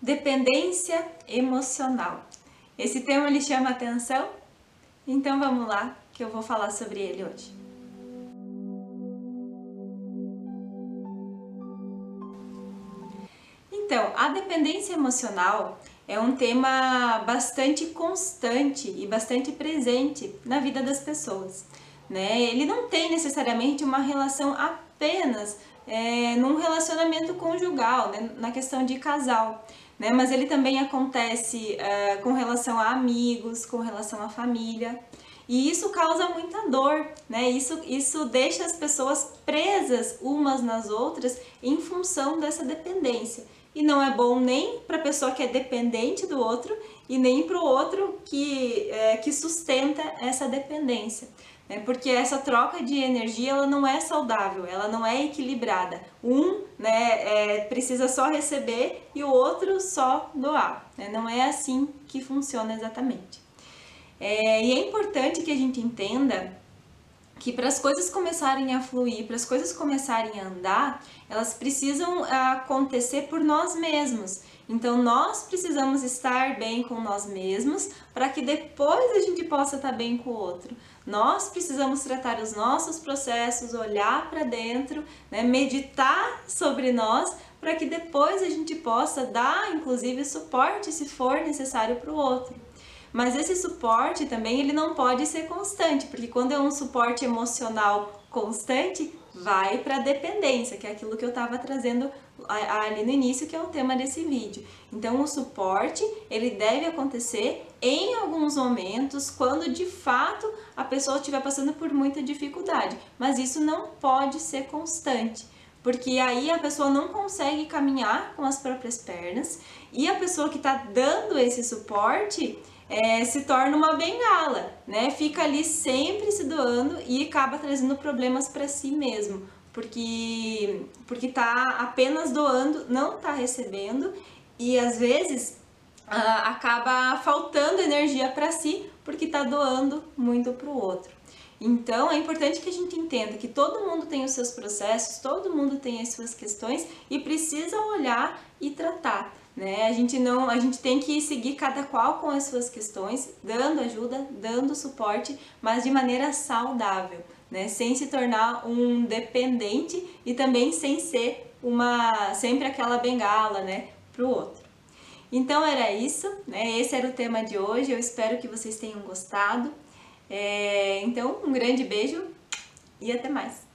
Dependência emocional. Esse tema lhe chama atenção? Então vamos lá que eu vou falar sobre ele hoje. Então, a dependência emocional é um tema bastante constante e bastante presente na vida das pessoas. Né? Ele não tem necessariamente uma relação apenas é, num relacionamento conjugal, né? na questão de casal né? Mas ele também acontece uh, com relação a amigos, com relação à família. E isso causa muita dor, né? Isso, isso deixa as pessoas presas umas nas outras em função dessa dependência. E não é bom nem para a pessoa que é dependente do outro e nem para o outro que, é, que sustenta essa dependência né? porque essa troca de energia ela não é saudável, ela não é equilibrada. Um né, é, precisa só receber e o outro só doar. Né? Não é assim que funciona exatamente. É, e é importante que a gente entenda que para as coisas começarem a fluir, para as coisas começarem a andar, elas precisam acontecer por nós mesmos. Então nós precisamos estar bem com nós mesmos para que depois a gente possa estar bem com o outro. Nós precisamos tratar os nossos processos, olhar para dentro, né, meditar sobre nós para que depois a gente possa dar, inclusive, suporte se for necessário para o outro. Mas esse suporte também ele não pode ser constante, porque quando é um suporte emocional constante, vai para a dependência, que é aquilo que eu estava trazendo ali no início, que é o tema desse vídeo. Então, o suporte, ele deve acontecer em alguns momentos, quando de fato a pessoa estiver passando por muita dificuldade, mas isso não pode ser constante porque aí a pessoa não consegue caminhar com as próprias pernas e a pessoa que está dando esse suporte é, se torna uma bengala, né? Fica ali sempre se doando e acaba trazendo problemas para si mesmo, porque porque tá apenas doando, não tá recebendo e às vezes ah, acaba faltando energia para si porque tá doando muito para o outro. Então é importante que a gente entenda que todo mundo tem os seus processos, todo mundo tem as suas questões e precisa olhar e tratar né? A gente não, a gente tem que seguir cada qual com as suas questões, dando ajuda, dando suporte, mas de maneira saudável, né? Sem se tornar um dependente e também sem ser uma sempre aquela bengala, né, pro outro. Então era isso, né? Esse era o tema de hoje. Eu espero que vocês tenham gostado. É, então, um grande beijo e até mais.